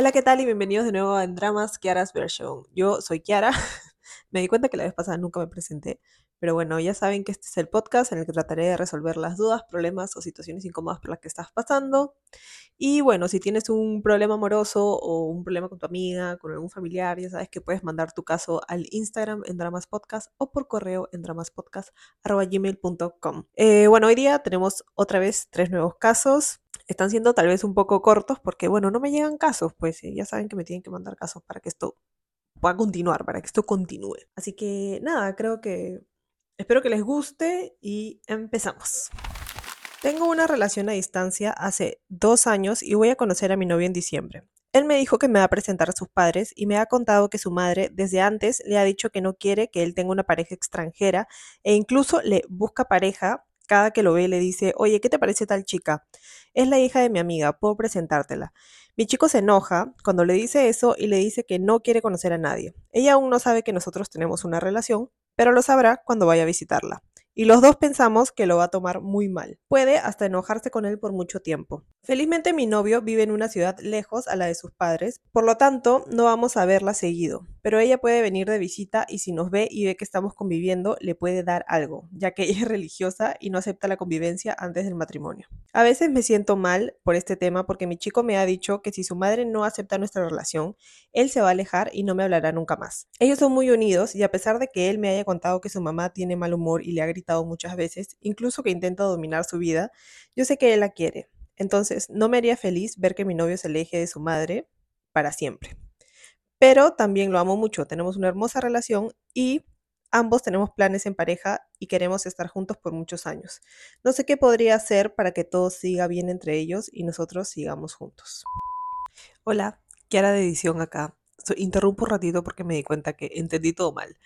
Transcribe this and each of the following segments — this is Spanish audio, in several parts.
Hola, ¿qué tal? Y bienvenidos de nuevo en Dramas Kiara's Version. Yo soy Kiara. me di cuenta que la vez pasada nunca me presenté, pero bueno, ya saben que este es el podcast en el que trataré de resolver las dudas, problemas o situaciones incómodas por las que estás pasando. Y bueno, si tienes un problema amoroso o un problema con tu amiga, con algún familiar, ya sabes que puedes mandar tu caso al Instagram en Dramas Podcast o por correo en dramaspodcast.gmail.com. Eh, bueno, hoy día tenemos otra vez tres nuevos casos están siendo tal vez un poco cortos porque, bueno, no me llegan casos, pues ya saben que me tienen que mandar casos para que esto pueda continuar, para que esto continúe. Así que nada, creo que espero que les guste y empezamos. Tengo una relación a distancia hace dos años y voy a conocer a mi novio en diciembre. Él me dijo que me va a presentar a sus padres y me ha contado que su madre desde antes le ha dicho que no quiere que él tenga una pareja extranjera e incluso le busca pareja cada que lo ve le dice, oye, ¿qué te parece tal chica? Es la hija de mi amiga, puedo presentártela. Mi chico se enoja cuando le dice eso y le dice que no quiere conocer a nadie. Ella aún no sabe que nosotros tenemos una relación, pero lo sabrá cuando vaya a visitarla y los dos pensamos que lo va a tomar muy mal. Puede hasta enojarse con él por mucho tiempo. Felizmente mi novio vive en una ciudad lejos a la de sus padres, por lo tanto no vamos a verla seguido, pero ella puede venir de visita y si nos ve y ve que estamos conviviendo, le puede dar algo, ya que ella es religiosa y no acepta la convivencia antes del matrimonio. A veces me siento mal por este tema porque mi chico me ha dicho que si su madre no acepta nuestra relación, él se va a alejar y no me hablará nunca más. Ellos son muy unidos y a pesar de que él me haya contado que su mamá tiene mal humor y le ha muchas veces, incluso que intenta dominar su vida, yo sé que él la quiere. Entonces, no me haría feliz ver que mi novio se aleje de su madre para siempre. Pero también lo amo mucho, tenemos una hermosa relación y ambos tenemos planes en pareja y queremos estar juntos por muchos años. No sé qué podría hacer para que todo siga bien entre ellos y nosotros sigamos juntos. Hola, Kiara de edición acá. interrumpo un ratito porque me di cuenta que entendí todo mal.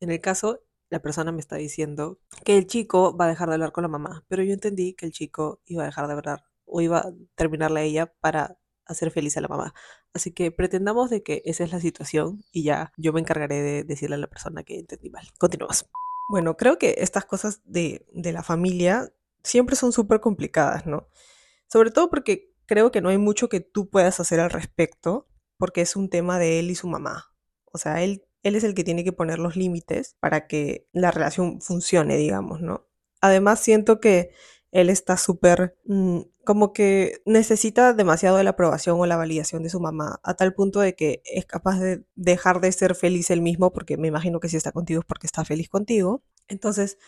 En el caso, la persona me está diciendo que el chico va a dejar de hablar con la mamá, pero yo entendí que el chico iba a dejar de hablar o iba a terminarla a ella para hacer feliz a la mamá. Así que pretendamos de que esa es la situación y ya yo me encargaré de decirle a la persona que entendí mal. Continuamos. Bueno, creo que estas cosas de, de la familia siempre son súper complicadas, ¿no? Sobre todo porque creo que no hay mucho que tú puedas hacer al respecto, porque es un tema de él y su mamá. O sea, él él es el que tiene que poner los límites para que la relación funcione, digamos, ¿no? Además, siento que él está súper, mm, como que necesita demasiado de la aprobación o la validación de su mamá, a tal punto de que es capaz de dejar de ser feliz él mismo, porque me imagino que si está contigo es porque está feliz contigo. Entonces,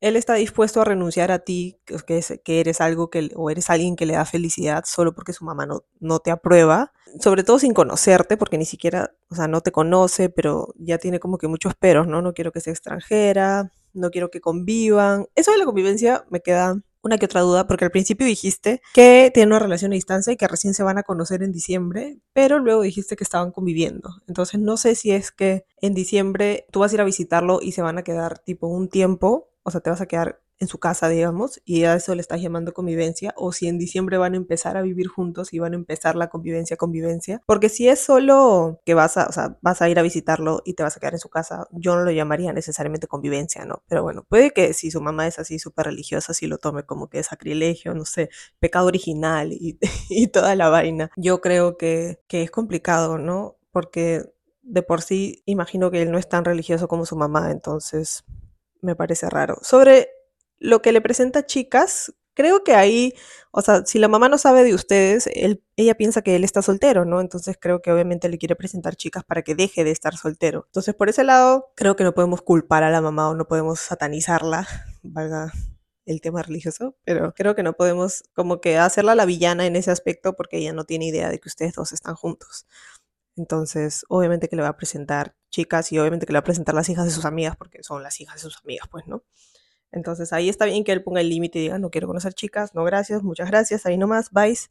él está dispuesto a renunciar a ti, que, eres algo que, o eres alguien que le da felicidad solo porque su mamá no, no te aprueba, sobre todo sin conocerte, porque ni siquiera, o sea, no te conoce, pero ya tiene como que muchos peros, ¿no? No quiero que sea extranjera, no quiero que convivan. Eso de la convivencia me queda una que otra duda, porque al principio dijiste que tienen una relación a distancia y que recién se van a conocer en diciembre, pero luego dijiste que estaban conviviendo. Entonces no sé si es que en diciembre tú vas a ir a visitarlo y se van a quedar tipo un tiempo o sea, te vas a quedar en su casa, digamos, y a eso le estás llamando convivencia, o si en diciembre van a empezar a vivir juntos y van a empezar la convivencia, convivencia, porque si es solo que vas a, o sea, vas a ir a visitarlo y te vas a quedar en su casa, yo no lo llamaría necesariamente convivencia, ¿no? Pero bueno, puede que si su mamá es así súper religiosa, si lo tome como que sacrilegio, no sé, pecado original y, y toda la vaina. Yo creo que, que es complicado, ¿no? Porque de por sí imagino que él no es tan religioso como su mamá, entonces me parece raro. Sobre lo que le presenta chicas, creo que ahí, o sea, si la mamá no sabe de ustedes, ella piensa que él está soltero, ¿no? Entonces creo que obviamente le quiere presentar chicas para que deje de estar soltero. Entonces por ese lado, creo que no podemos culpar a la mamá o no podemos satanizarla, valga el tema religioso, pero creo que no podemos como que hacerla la villana en ese aspecto porque ella no tiene idea de que ustedes dos están juntos. Entonces, obviamente que le va a presentar chicas y obviamente que le va a presentar las hijas de sus amigas porque son las hijas de sus amigas, pues, ¿no? Entonces ahí está bien que él ponga el límite y diga, no quiero conocer chicas, no gracias, muchas gracias, ahí nomás, vais.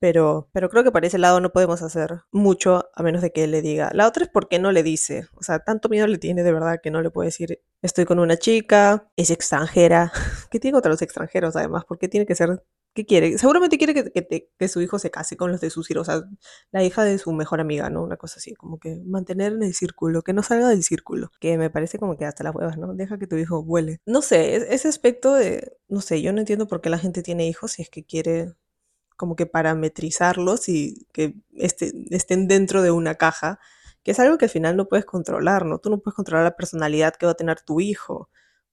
Pero, pero creo que para ese lado no podemos hacer mucho a menos de que él le diga. La otra es porque no le dice. O sea, tanto miedo le tiene de verdad que no le puede decir, estoy con una chica, es extranjera. ¿Qué tiene contra los extranjeros además? ¿Por qué tiene que ser ¿Qué quiere? Seguramente quiere que, su hijo se case con los de sus hijos, o sea, la hija de su mejor amiga, ¿no? Una cosa así, como que mantener en el círculo, que no salga del círculo, que me parece como que hasta las huevas, ¿no? Deja que tu hijo vuele. No sé, ese aspecto de, no sé, yo no entiendo por qué la gente tiene hijos si es que quiere como que parametrizarlos y que este, estén dentro de una caja, que es algo que al final no puedes controlar, ¿no? Tú no puedes controlar la personalidad que va a tener tu hijo.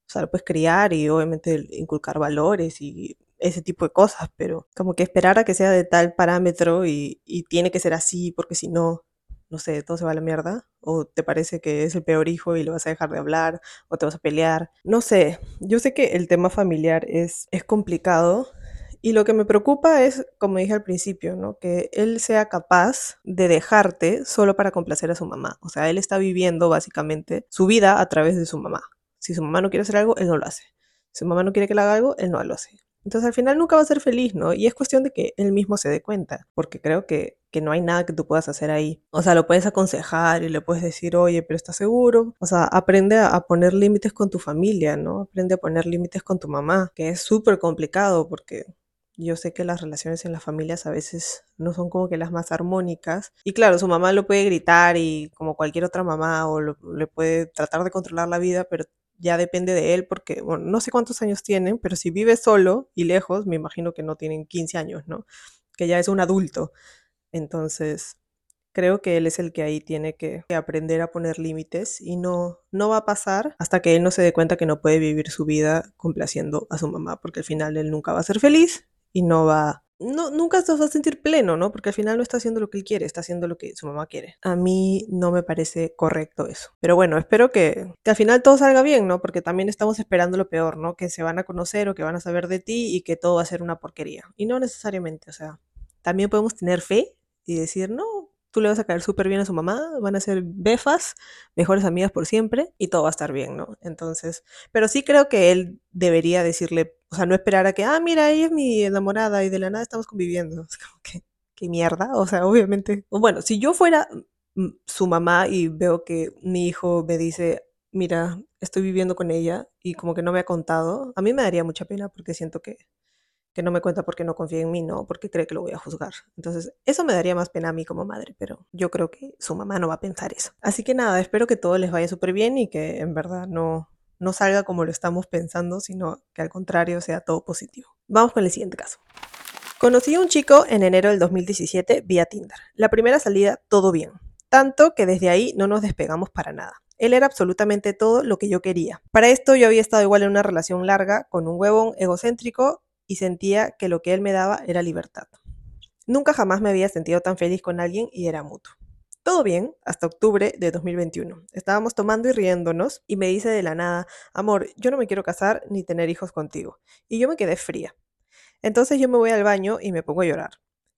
O sea, lo puedes criar y obviamente inculcar valores y ese tipo de cosas, pero como que esperar a que sea de tal parámetro y, tiene que ser así porque si no, no sé, todo se va a la mierda, o te parece que es el peor hijo y le vas a dejar de hablar, o te vas a pelear. No sé, yo sé que el tema familiar es, es complicado. Y lo que me preocupa es, como dije al principio, ¿no? que él sea capaz de dejarte solo para complacer a su mamá. O sea, él está viviendo básicamente su vida a través de su mamá. Si su mamá no quiere hacer algo, él no lo hace. Si su mamá no quiere que le haga algo, él no lo hace. Entonces al final nunca va a ser feliz, ¿no? Y es cuestión de que él mismo se dé cuenta, porque creo que, que no hay nada que tú puedas hacer ahí. O sea, lo puedes aconsejar y le puedes decir, oye, pero ¿estás seguro? O sea, aprende a, poner límites con tu familia, ¿no? Aprende a poner límites con tu mamá, que es súper complicado porque yo sé que las relaciones en las familias a veces no son como que las más armónicas. Y claro, su mamá lo puede gritar y como cualquier otra mamá o le puede tratar de controlar la vida, pero ya depende de él porque, no sé cuántos años tienen, pero si vive solo y lejos, me imagino que no tienen 15 años, ¿no? Que ya es un adulto. Entonces, creo que él es el que ahí tiene que, aprender a poner límites y no, no va a pasar hasta que él no se dé cuenta que no puede vivir su vida complaciendo a su mamá, porque al final él nunca va a ser feliz y no va no, nunca se va a sentir pleno, ¿no? Porque al final no está haciendo lo que él quiere, está haciendo lo que su mamá quiere. A mí no me parece correcto eso. Pero bueno, espero que, que al final todo salga bien, ¿no? Porque también estamos esperando lo peor, ¿no? Que se van a conocer o que van a saber de ti y que todo va a ser una porquería. Y no necesariamente, o sea, también podemos tener fe y decir, no, tú le vas a caer súper bien a su mamá, van a ser befas, mejores amigas por siempre y todo va a estar bien, ¿no? Entonces, pero sí creo que él debería decirle, o sea, no esperar a que, ah, mira, ella es mi enamorada y de la nada estamos conviviendo. Es como que, qué mierda, o sea, obviamente. Bueno, si yo fuera mm, su mamá y veo que mi hijo me dice, mira, estoy viviendo con ella y como que no me ha contado, a mí me daría mucha pena porque siento que que no me cuenta porque no confía en mí, no, porque cree que lo voy a juzgar. Entonces, eso me daría más pena a mí como madre, pero yo creo que su mamá no va a pensar eso. Así que nada, espero que todo les vaya súper bien y que en verdad no, no salga como lo estamos pensando, sino que al contrario sea todo positivo. Vamos con el siguiente caso. Conocí a un chico en enero del 2017 vía Tinder. La primera salida, todo bien. Tanto que desde ahí no nos despegamos para nada. Él era absolutamente todo lo que yo quería. Para esto yo había estado igual en una relación larga con un huevón egocéntrico y sentía que lo que él me daba era libertad. Nunca jamás me había sentido tan feliz con alguien y era mutuo. Todo bien, hasta octubre de 2021. Estábamos tomando y riéndonos y me dice de la nada, amor, yo no me quiero casar ni tener hijos contigo. Y yo me quedé fría. Entonces yo me voy al baño y me pongo a llorar.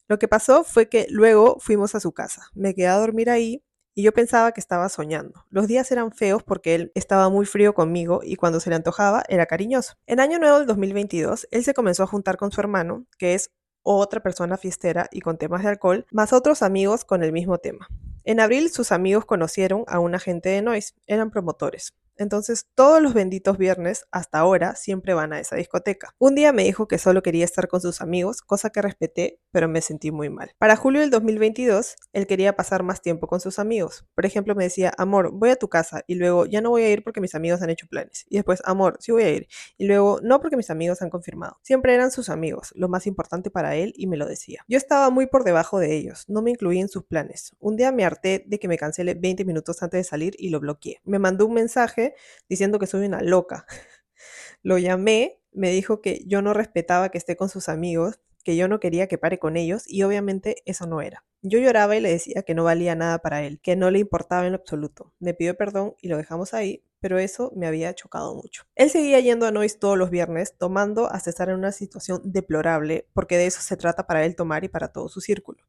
Lo que pasó fue que luego fuimos a su casa. Me quedé a dormir ahí y yo pensaba que estaba soñando. Los días eran feos porque él estaba muy frío conmigo y cuando se le antojaba era cariñoso. En año nuevo del 2022, él se comenzó a juntar con su hermano, que es otra persona fiestera y con temas de alcohol, más otros amigos con el mismo tema. En abril sus amigos conocieron a un agente de Noise, eran promotores. Entonces, todos los benditos viernes, hasta ahora, siempre van a esa discoteca. Un día me dijo que solo quería estar con sus amigos, cosa que respeté, pero me sentí muy mal. Para julio del 2022, él quería pasar más tiempo con sus amigos. Por ejemplo, me decía, amor, voy a tu casa, y luego, ya no voy a ir porque mis amigos han hecho planes. Y después, amor, sí voy a ir. Y luego, no porque mis amigos han confirmado. Siempre eran sus amigos, lo más importante para él, y me lo decía. Yo estaba muy por debajo de ellos, no me incluí en sus planes. Un día me harté de que me cancele 20 minutos antes de salir y lo bloqueé. Me mandó un mensaje diciendo que soy una loca. Lo llamé, me dijo que yo no respetaba que esté con sus amigos, que yo no quería que pare con ellos y obviamente eso no era. Yo lloraba y le decía que no valía nada para él, que no le importaba en lo absoluto. Me pidió perdón y lo dejamos ahí, pero eso me había chocado mucho. Él seguía yendo a Noise todos los viernes, tomando hasta estar en una situación deplorable, porque de eso se trata para él tomar y para todo su círculo.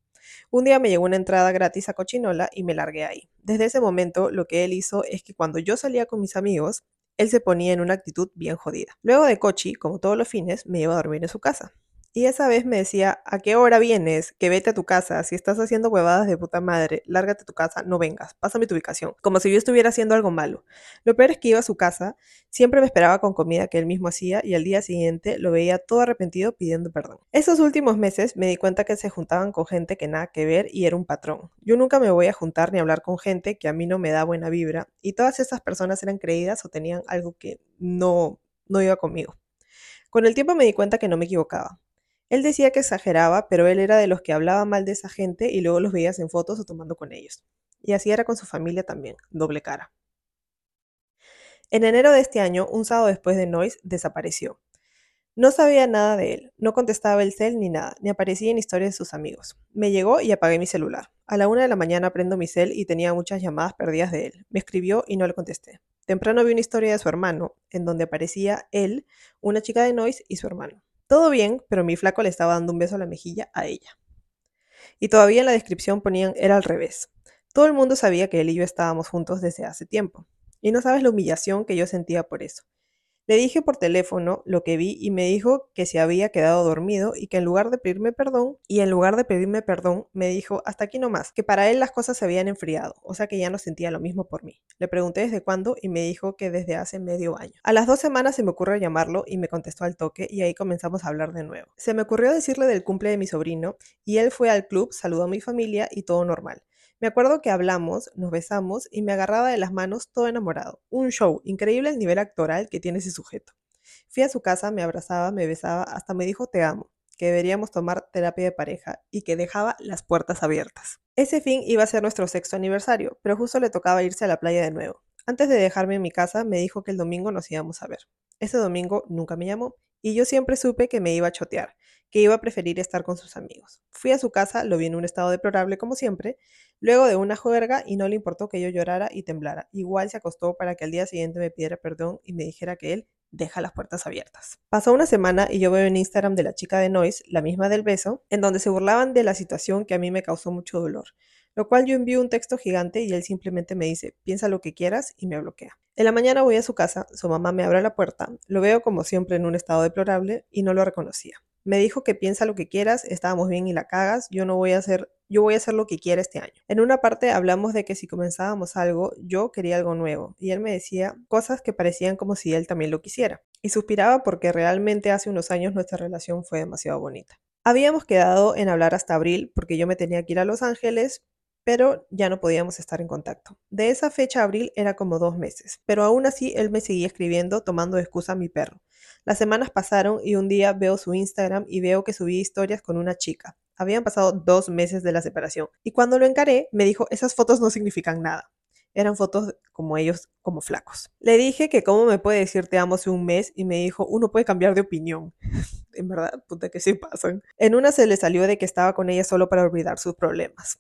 Un día me llegó una entrada gratis a Cochinola y me largué ahí. Desde ese momento lo que él hizo es que cuando yo salía con mis amigos, él se ponía en una actitud bien jodida. Luego de Cochi, como todos los fines, me iba a dormir en su casa. Y esa vez me decía, ¿a qué hora vienes? Que vete a tu casa. Si estás haciendo huevadas de puta madre, lárgate a tu casa, no vengas. Pásame tu ubicación. Como si yo estuviera haciendo algo malo. Lo peor es que iba a su casa, siempre me esperaba con comida que él mismo hacía y al día siguiente lo veía todo arrepentido pidiendo perdón. Esos últimos meses me di cuenta que se juntaban con gente que nada que ver y era un patrón. Yo nunca me voy a juntar ni hablar con gente que a mí no me da buena vibra y todas esas personas eran creídas o tenían algo que no, no iba conmigo. Con el tiempo me di cuenta que no me equivocaba. Él decía que exageraba, pero él era de los que hablaba mal de esa gente y luego los veías en fotos o tomando con ellos. Y así era con su familia también, doble cara. En enero de este año, un sábado después de Noise, desapareció. No sabía nada de él, no contestaba el cel ni nada, ni aparecía en historias de sus amigos. Me llegó y apagué mi celular. A la una de la mañana prendo mi cel y tenía muchas llamadas perdidas de él. Me escribió y no le contesté. Temprano vi una historia de su hermano, en donde aparecía él, una chica de Noise y su hermano. Todo bien, pero mi flaco le estaba dando un beso a la mejilla a ella. Y todavía en la descripción ponían era al revés. Todo el mundo sabía que él y yo estábamos juntos desde hace tiempo. Y no sabes la humillación que yo sentía por eso. Le dije por teléfono lo que vi y me dijo que se había quedado dormido y que en lugar de pedirme perdón, y en lugar de pedirme perdón, me dijo hasta aquí nomás, que para él las cosas se habían enfriado, o sea que ya no sentía lo mismo por mí. Le pregunté desde cuándo y me dijo que desde hace medio año. A las dos semanas se me ocurrió llamarlo y me contestó al toque y ahí comenzamos a hablar de nuevo. Se me ocurrió decirle del cumple de mi sobrino y él fue al club, saludó a mi familia y todo normal. Me acuerdo que hablamos, nos besamos y me agarraba de las manos todo enamorado. Un show, increíble el nivel actoral que tiene ese sujeto. Fui a su casa, me abrazaba, me besaba, hasta me dijo te amo, que deberíamos tomar terapia de pareja y que dejaba las puertas abiertas. Ese fin iba a ser nuestro sexto aniversario, pero justo le tocaba irse a la playa de nuevo. Antes de dejarme en mi casa, me dijo que el domingo nos íbamos a ver. Ese domingo nunca me llamó y yo siempre supe que me iba a chotear, que iba a preferir estar con sus amigos. Fui a su casa, lo vi en un estado deplorable como siempre, luego de una juerga y no le importó que yo llorara y temblara. Igual se acostó para que al día siguiente me pidiera perdón y me dijera que él deja las puertas abiertas. Pasó una semana y yo veo en Instagram de la chica de Noise, la misma del beso, en donde se burlaban de la situación que a mí me causó mucho dolor, lo cual yo envío un texto gigante y él simplemente me dice, piensa lo que quieras y me bloquea. En la mañana voy a su casa, su mamá me abre la puerta, lo veo como siempre en un estado deplorable y no lo reconocía. Me dijo que piensa lo que quieras, estábamos bien y la cagas, yo no voy a hacer, yo voy a hacer lo que quiera este año. En una parte hablamos de que si comenzábamos algo, yo quería algo nuevo, y él me decía cosas que parecían como si él también lo quisiera. Y suspiraba porque realmente hace unos años nuestra relación fue demasiado bonita. Habíamos quedado en hablar hasta abril porque yo me tenía que ir a Los Ángeles, pero ya no podíamos estar en contacto. De esa fecha a abril era como dos meses, pero aún así él me seguía escribiendo tomando excusa a mi perro. Las semanas pasaron y un día veo su Instagram y veo que subía historias con una chica. Habían pasado dos meses de la separación y cuando lo encaré me dijo esas fotos no significan nada. Eran fotos como ellos, como flacos. Le dije que cómo me puede decir te amo hace un mes y me dijo uno puede cambiar de opinión. en verdad, puta que sí pasan. En una se le salió de que estaba con ella solo para olvidar sus problemas.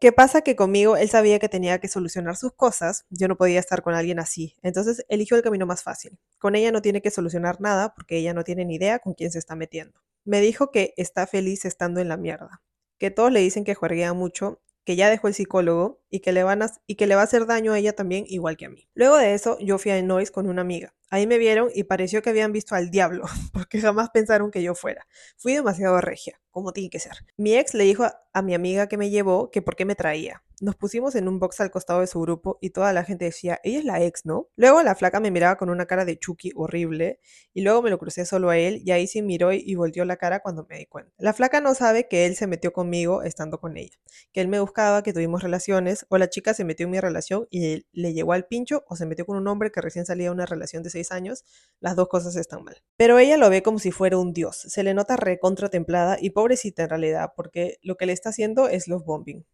¿Qué pasa? Que conmigo él sabía que tenía que solucionar sus cosas, yo no podía estar con alguien así, entonces eligió el camino más fácil. Con ella no tiene que solucionar nada porque ella no tiene ni idea con quién se está metiendo. Me dijo que está feliz estando en la mierda, que todos le dicen que jueguea mucho, que ya dejó el psicólogo y que, le van a, y que le va a hacer daño a ella también igual que a mí. Luego de eso yo fui a Noise con una amiga. Ahí me vieron y pareció que habían visto al diablo, porque jamás pensaron que yo fuera. Fui demasiado regia, como tiene que ser. Mi ex le dijo a, mi amiga que me llevó que por qué me traía. Nos pusimos en un box al costado de su grupo y toda la gente decía, ella es la ex, ¿no? Luego la flaca me miraba con una cara de Chucky horrible y luego me lo crucé solo a él y ahí sí miró y volteó la cara cuando me di cuenta. La flaca no sabe que él se metió conmigo estando con ella, que él me buscaba, que tuvimos relaciones o la chica se metió en mi relación y le llegó al pincho o se metió con un hombre que recién salía de una relación de años, las dos cosas están mal. Pero ella lo ve como si fuera un dios, se le nota recontra templada y pobrecita en realidad, porque lo que le está haciendo es love bombing.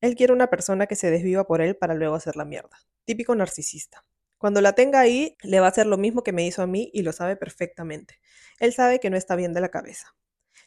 Él quiere una persona que se desviva por él para luego hacer la mierda. Típico narcisista. Cuando la tenga ahí, le va a hacer lo mismo que me hizo a mí y lo sabe perfectamente. Él sabe que no está bien de la cabeza.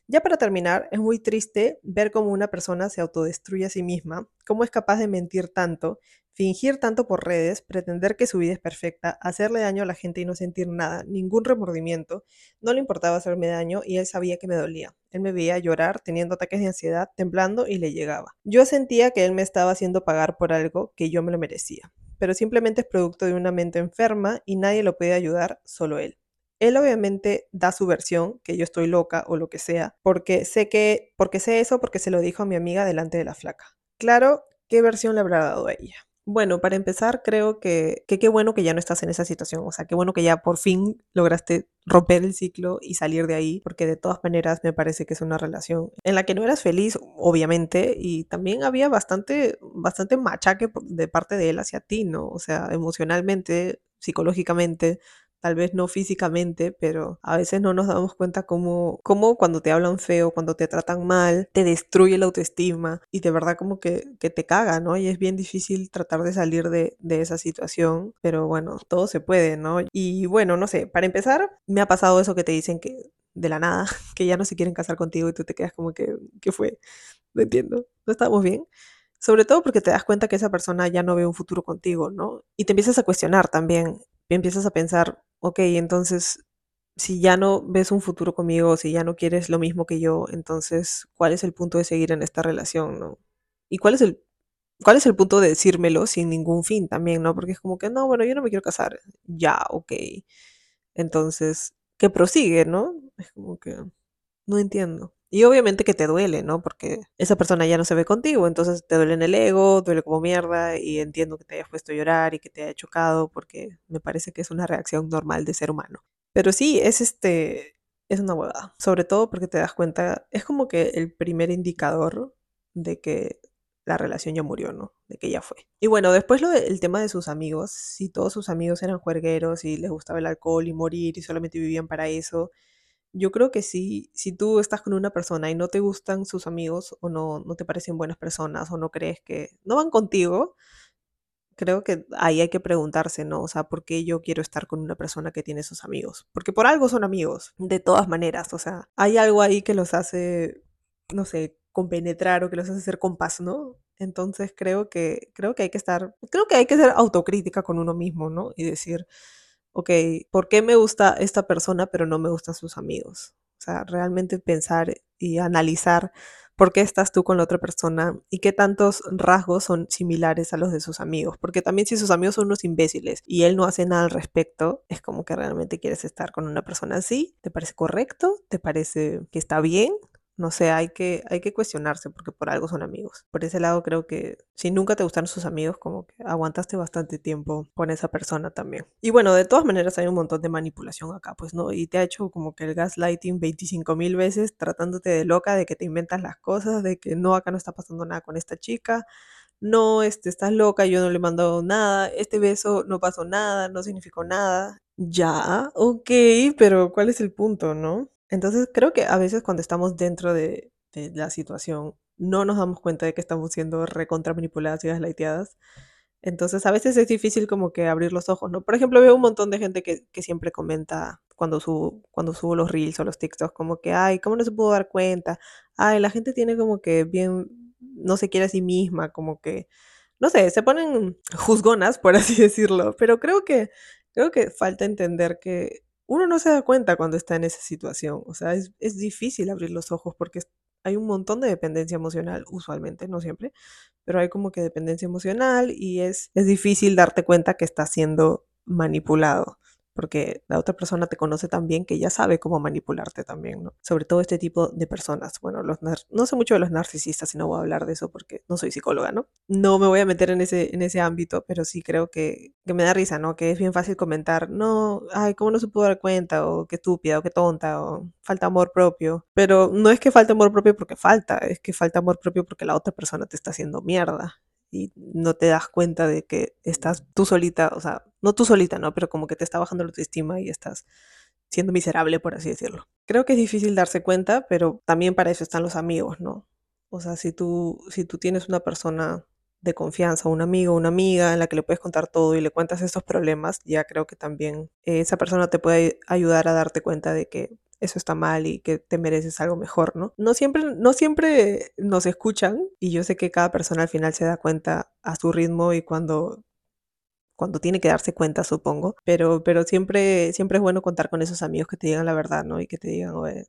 Ya para terminar, es muy triste ver cómo una persona se autodestruye a sí misma, cómo es capaz de mentir tanto, fingir tanto por redes, pretender que su vida es perfecta, hacerle daño a la gente y no sentir nada, ningún remordimiento. No le importaba hacerme daño y él sabía que me dolía. Él me veía llorar, teniendo ataques de ansiedad, temblando y le llegaba. Yo sentía que él me estaba haciendo pagar por algo que yo me lo merecía, pero simplemente es producto de una mente enferma y nadie lo puede ayudar, solo él. Él obviamente da su versión, que yo estoy loca o lo que sea, porque sé que, porque sé eso porque se lo dijo a mi amiga delante de la flaca. Claro, ¿qué versión le habrá dado a ella? Bueno, para empezar, creo que qué bueno que ya no estás en esa situación, o sea, qué bueno que ya por fin lograste romper el ciclo y salir de ahí, porque de todas maneras me parece que es una relación en la que no eras feliz, obviamente, y también había bastante, bastante machaque de parte de él hacia ti, ¿no? O sea, emocionalmente, psicológicamente, tal vez no físicamente, pero a veces no nos damos cuenta cómo, cómo cuando te hablan feo, cuando te tratan mal, te destruye la autoestima y de verdad como que, que te caga, ¿no? Y es bien difícil tratar de salir de, de esa situación, pero bueno, todo se puede, ¿no? Y bueno, no sé, para empezar, me ha pasado eso que te dicen que de la nada, que ya no se quieren casar contigo y tú te quedas como que, ¿qué fue? No entiendo, ¿no estamos bien? Sobre todo porque te das cuenta que esa persona ya no ve un futuro contigo, ¿no? Y te empiezas a cuestionar también, empiezas a pensar, ok, entonces, si ya no ves un futuro conmigo, si ya no quieres lo mismo que yo, entonces, ¿cuál es el punto de seguir en esta relación, ¿no? ¿Y cuál es el, cuál es el punto de decírmelo sin ningún fin también, ¿no? Porque es como que, no, bueno, yo no me quiero casar, ya, ok. Entonces, que prosigue, ¿no? Es como que no entiendo. Y obviamente que te duele, ¿no? Porque esa persona ya no se ve contigo, entonces te duele en el ego, duele como mierda y entiendo que te hayas puesto a llorar y que te haya chocado porque me parece que es una reacción normal de ser humano. Pero sí, es este, es una huevada. Sobre todo porque te das cuenta, es como que el primer indicador de que la relación ya murió, ¿no? De que ya fue. Y bueno, después lo del tema de sus amigos, si todos sus amigos eran juergueros y les gustaba el alcohol y morir y solamente vivían para eso, yo creo que si, si tú estás con una persona y no te gustan sus amigos o no, no te parecen buenas personas o no crees que no van contigo, creo que ahí hay que preguntarse, ¿no? O sea, ¿por qué yo quiero estar con una persona que tiene sus amigos? Porque por algo son amigos, de todas maneras, o sea, hay algo ahí que los hace, no sé, compenetrar o que los hace ser compás, ¿no? Entonces creo que, creo que hay que estar, creo que hay que ser autocrítica con uno mismo, ¿no? Y decir, ok, ¿por qué me gusta esta persona pero no me gustan sus amigos? O sea, realmente pensar y analizar por qué estás tú con la otra persona y qué tantos rasgos son similares a los de sus amigos. Porque también si sus amigos son unos imbéciles y él no hace nada al respecto, es como que realmente quieres estar con una persona así. ¿Te parece correcto? ¿Te parece que está bien? No sé, hay que, hay que cuestionarse porque por algo son amigos. Por ese lado creo que si nunca te gustaron sus amigos, como que aguantaste bastante tiempo con esa persona también. Y bueno, de todas maneras hay un montón de manipulación acá, pues, ¿no? Y te ha hecho como que el gaslighting 25 mil veces tratándote de loca, de que te inventas las cosas, de que no, acá no está pasando nada con esta chica. No, este, estás loca, yo no le he mandado nada, este beso no pasó nada, no significó nada. Ya, ok, pero ¿cuál es el punto, no? Entonces creo que a veces cuando estamos dentro de, la situación no nos damos cuenta de que estamos siendo recontra manipuladas y gaslighteadas. Entonces a veces es difícil como que abrir los ojos, ¿no? Por ejemplo, veo un montón de gente que, que siempre comenta cuando subo, cuando subo los reels o los TikToks, como que, ay, ¿cómo no se pudo dar cuenta? Ay, la gente tiene como que bien, no se quiere a sí misma, como que, no sé, se ponen juzgonas, por así decirlo, pero creo que, creo que falta entender que uno no se da cuenta cuando está en esa situación. O sea, es, difícil abrir los ojos porque hay un montón de dependencia emocional, usualmente, no siempre, pero hay como que dependencia emocional y es, es difícil darte cuenta que estás siendo manipulado. Porque la otra persona te conoce tan bien que ya sabe cómo manipularte también, ¿no? Sobre todo este tipo de personas. Bueno, los no sé mucho de los narcisistas y no voy a hablar de eso porque no soy psicóloga, ¿no? No me voy a meter en ese, en ese ámbito, pero sí creo que, que me da risa, ¿no? Que es bien fácil comentar, no, ay, ¿cómo no se pudo dar cuenta? O qué estúpida, o qué tonta, o falta amor propio. Pero no es que falta amor propio porque falta, es que falta amor propio porque la otra persona te está haciendo mierda. Y no te das cuenta de que estás tú solita, o sea, no tú solita, ¿no? Pero como que te está bajando la autoestima y estás siendo miserable, por así decirlo. Creo que es difícil darse cuenta, pero también para eso están los amigos, ¿no? O sea, si tú, si tú tienes una persona de confianza, un amigo, una amiga en la que le puedes contar todo y le cuentas estos problemas, ya creo que también esa persona te puede ayudar a darte cuenta de que eso está mal y que te mereces algo mejor, ¿no? No siempre, no siempre nos escuchan y yo sé que cada persona al final se da cuenta a su ritmo y cuando cuando tiene que darse cuenta, supongo, pero, pero siempre, siempre es bueno contar con esos amigos que te digan la verdad, ¿no? Y que te digan, oye,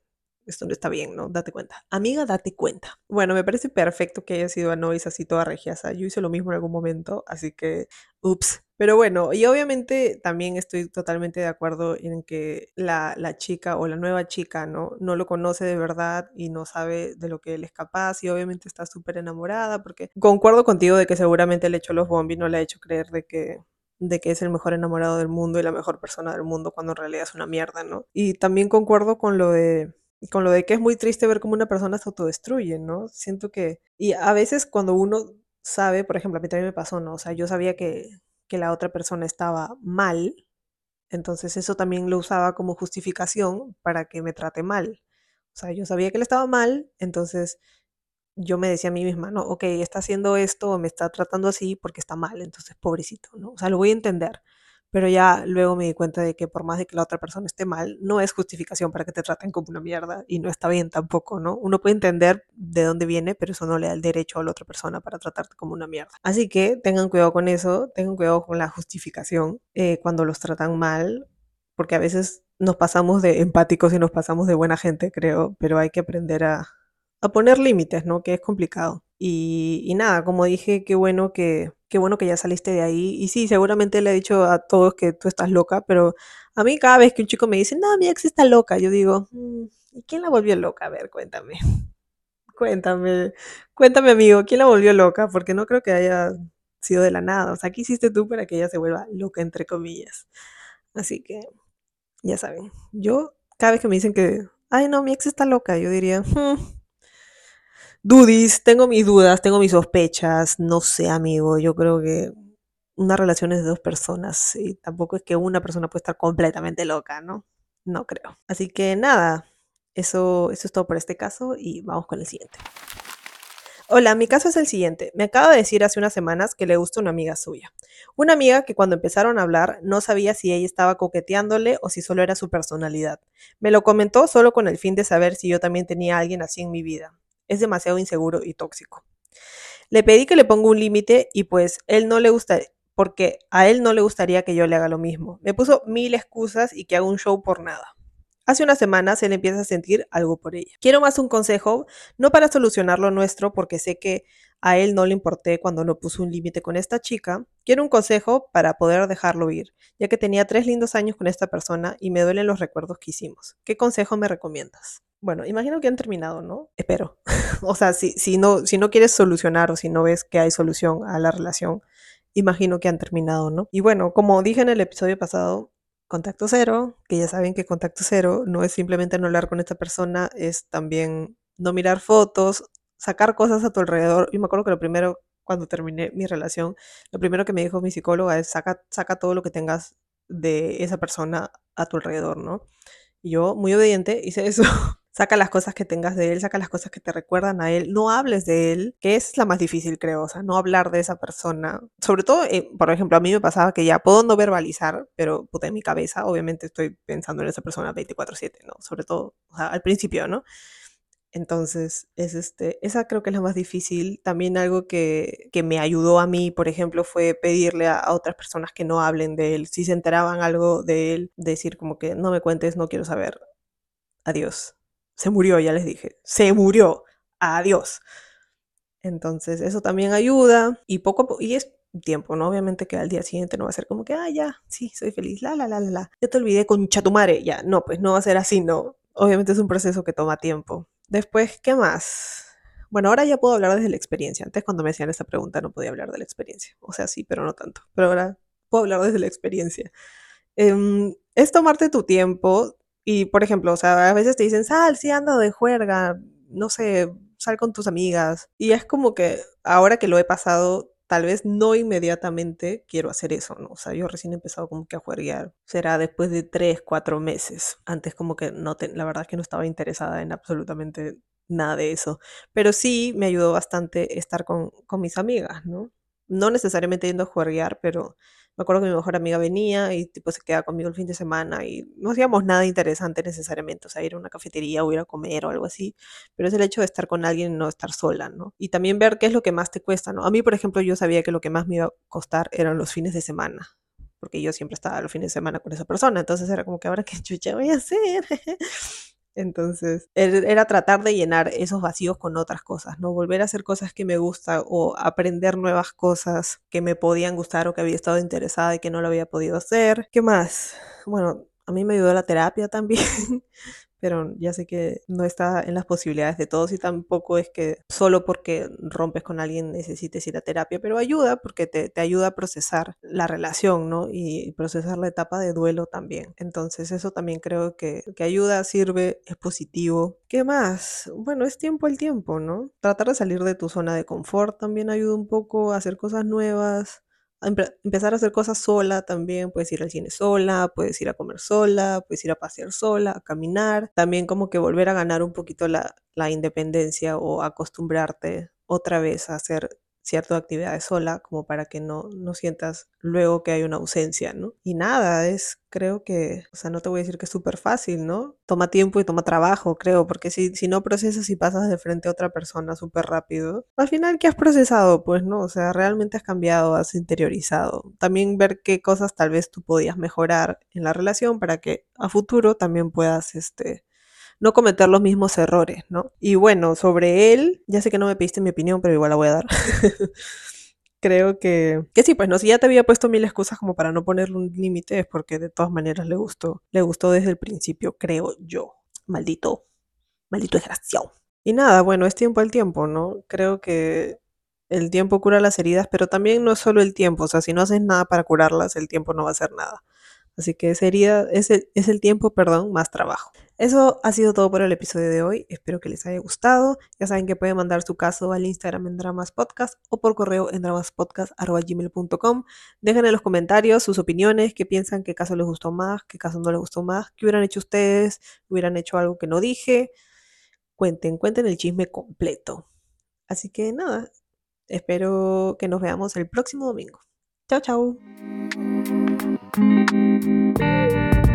esto no está bien, ¿no? Date cuenta. Amiga, date cuenta. Bueno, me parece perfecto que haya sido a Nois así toda regiasa. Yo hice lo mismo en algún momento, así que, ups. Pero bueno, y obviamente también estoy totalmente de acuerdo en que la, la chica o la nueva chica, ¿no? No lo conoce de verdad y no sabe de lo que él es capaz y obviamente está súper enamorada porque concuerdo contigo de que seguramente le echó los bombis, no le ha hecho creer de que de que es el mejor enamorado del mundo y la mejor persona del mundo cuando en realidad es una mierda, ¿no? Y también concuerdo con lo de con lo de que es muy triste ver cómo una persona se autodestruye, ¿no? Siento que y a veces cuando uno sabe, por ejemplo, a mí también me pasó, ¿no? O sea, yo sabía que que la otra persona estaba mal, Entonces eso también lo usaba como justificación para que me trate mal. O sea, yo sabía que él estaba mal, entonces yo me decía a mí misma, no, ok, está haciendo esto o me está tratando así porque está mal, entonces pobrecito, ¿no? O sea, lo voy a entender. Pero ya luego me di cuenta de que por más de que la otra persona esté mal, no es justificación para que te traten como una mierda y no está bien tampoco, ¿no? Uno puede entender de dónde viene, pero eso no le da el derecho a la otra persona para tratarte como una mierda. Así que tengan cuidado con eso, tengan cuidado con la justificación eh, cuando los tratan mal, porque a veces nos pasamos de empáticos y nos pasamos de buena gente, creo, pero hay que aprender a, a poner límites, ¿no? Que es complicado. Y, y, nada, como dije, qué bueno que, qué bueno que ya saliste de ahí. Y sí, seguramente le he dicho a todos que tú estás loca, pero a mí cada vez que un chico me dice, no, mi ex está loca, yo digo, mm, ¿y quién la volvió loca? A ver, cuéntame. Cuéntame, cuéntame amigo, ¿quién la volvió loca? Porque no creo que haya sido de la nada. O sea, ¿qué hiciste tú para que ella se vuelva loca, entre comillas? Así que, ya saben, yo cada vez que me dicen que, ay no, mi ex está loca, yo diría, hmm, Dudis, tengo mis dudas, tengo mis sospechas, no sé, amigo, yo creo que una relación es de dos personas y tampoco es que una persona puede estar completamente loca, ¿no? No creo. Así que nada, eso, eso es todo por este caso y vamos con el siguiente. Hola, mi caso es el siguiente. Me acaba de decir hace unas semanas que le gusta una amiga suya. Una amiga que cuando empezaron a hablar no sabía si ella estaba coqueteándole o si solo era su personalidad. Me lo comentó solo con el fin de saber si yo también tenía a alguien así en mi vida es demasiado inseguro y tóxico. Le pedí que le ponga un límite y pues él no le gusta, porque a él no le gustaría que yo le haga lo mismo. Me puso mil excusas y que haga un show por nada. Hace unas semanas él empieza a sentir algo por ella. Quiero más un consejo, no para solucionar lo nuestro, porque sé que a él no le importé cuando no puso un límite con esta chica. Quiero un consejo para poder dejarlo ir, ya que tenía tres lindos años con esta persona y me duelen los recuerdos que hicimos. ¿Qué consejo me recomiendas? Bueno, imagino que han terminado, ¿no? Espero. o sea, si, si, no, si no quieres solucionar o si no ves que hay solución a la relación, imagino que han terminado, ¿no? Y bueno, como dije en el episodio pasado, contacto cero, que ya saben que contacto cero no es simplemente no hablar con esta persona, es también no mirar fotos, sacar cosas a tu alrededor. Y me acuerdo que lo primero, cuando terminé mi relación, lo primero que me dijo mi psicóloga es saca, saca todo lo que tengas de esa persona a tu alrededor, ¿no? Y yo, muy obediente, hice eso. Saca las cosas que tengas de él, saca las cosas que te recuerdan a él. No hables de él, que es la más difícil, creo. O sea, no hablar de esa persona. Sobre todo, eh, por ejemplo, a mí me pasaba que ya puedo no verbalizar, pero puta, en mi cabeza, obviamente estoy pensando en esa persona 24-7, ¿no? Sobre todo, al principio, ¿no? Entonces, es este, esa creo que es la más difícil. También algo que, que me ayudó a mí, por ejemplo, fue pedirle a, otras personas que no hablen de él. Si se enteraban algo de él, decir como que no me cuentes, no quiero saber. Adiós. Se murió, ya les dije. Se murió. Adiós. Entonces, eso también ayuda. Y poco a poco, y es tiempo, ¿no? Obviamente que al día siguiente no va a ser como que, ah, ya, sí, soy feliz, la, la, la, la, la. Ya te olvidé con chatumare, ya. No, pues no va a ser así, no. Obviamente es un proceso que toma tiempo. Después, ¿qué más? Bueno, ahora ya puedo hablar desde la experiencia. Antes cuando me hacían esta pregunta no podía hablar de la experiencia. O sea, sí, pero no tanto. Pero ahora puedo hablar desde la experiencia. Eh, es tomarte tu tiempo, y, por ejemplo, o sea, a veces te dicen, sal, sí, ando de juerga, no sé, sal con tus amigas. Y es como que ahora que lo he pasado, tal vez no inmediatamente quiero hacer eso, ¿no? O sea, yo recién he empezado como que a juerguear. Será después de tres, cuatro meses. Antes como que no, te, la verdad es que no estaba interesada en absolutamente nada de eso. Pero sí me ayudó bastante estar con, con mis amigas, ¿no? No necesariamente yendo a juerguear, pero me acuerdo que mi mejor amiga venía y tipo se quedaba conmigo el fin de semana y no hacíamos nada interesante necesariamente, o sea, ir a una cafetería o ir a comer o algo así, pero es el hecho de estar con alguien y no estar sola, ¿no? Y también ver qué es lo que más te cuesta, ¿no? A mí, por ejemplo, yo sabía que lo que más me iba a costar eran los fines de semana, porque yo siempre estaba los fines de semana con esa persona, entonces era como que ahora qué chucha voy a hacer. Entonces, era tratar de llenar esos vacíos con otras cosas, ¿no? Volver a hacer cosas que me gustan o aprender nuevas cosas que me podían gustar o que había estado interesada y que no lo había podido hacer. ¿Qué más? Bueno, a mí me ayudó la terapia también, pero ya sé que no está en las posibilidades de todos y tampoco es que solo porque rompes con alguien necesites ir a terapia, pero ayuda porque te, te ayuda a procesar la relación, ¿no? Y procesar la etapa de duelo también. Entonces eso también creo que, que ayuda, sirve, es positivo. ¿Qué más? Bueno, es tiempo al tiempo, ¿no? Tratar de salir de tu zona de confort también ayuda un poco a hacer cosas nuevas empezar a hacer cosas sola también, puedes ir al cine sola, puedes ir a comer sola, puedes ir a pasear sola, a caminar, también como que volver a ganar un poquito la, la independencia o acostumbrarte otra vez a hacer ciertas actividades sola, como para que no, no sientas luego que hay una ausencia, ¿no? Y nada, es, creo que, o sea, no te voy a decir que es súper fácil, ¿no? Toma tiempo y toma trabajo, creo, porque si, si no procesas y pasas de frente a otra persona súper rápido, al final, ¿qué has procesado? Pues, ¿no? O sea, realmente has cambiado, has interiorizado. También ver qué cosas tal vez tú podías mejorar en la relación para que a futuro también puedas, este, no cometer los mismos errores, ¿no? Y bueno, sobre él, ya sé que no me pediste mi opinión, pero igual la voy a dar. Creo que, que sí, pues no, si ya te había puesto mil excusas como para no ponerle un límite, es porque de todas maneras le gustó, le gustó desde el principio, creo yo. Maldito, maldito desgraciado. Y nada, bueno, es tiempo al tiempo, ¿no? Creo que el tiempo cura las heridas, pero también no es solo el tiempo, o sea, si no haces nada para curarlas, el tiempo no va a hacer nada. Así que sería, es el, es el tiempo, perdón, más trabajo. Eso ha sido todo por el episodio de hoy. Espero que les haya gustado. Ya saben que pueden mandar su caso al Instagram en Dramas Podcast o por correo en dramaspodcast.gmail.com. Dejen en los comentarios sus opiniones, qué piensan, qué caso les gustó más, qué caso no les gustó más, qué hubieran hecho ustedes, hubieran hecho algo que no dije. Cuenten, cuenten el chisme completo. Así que nada, espero que nos veamos el próximo domingo. Chao, chao. Thank you.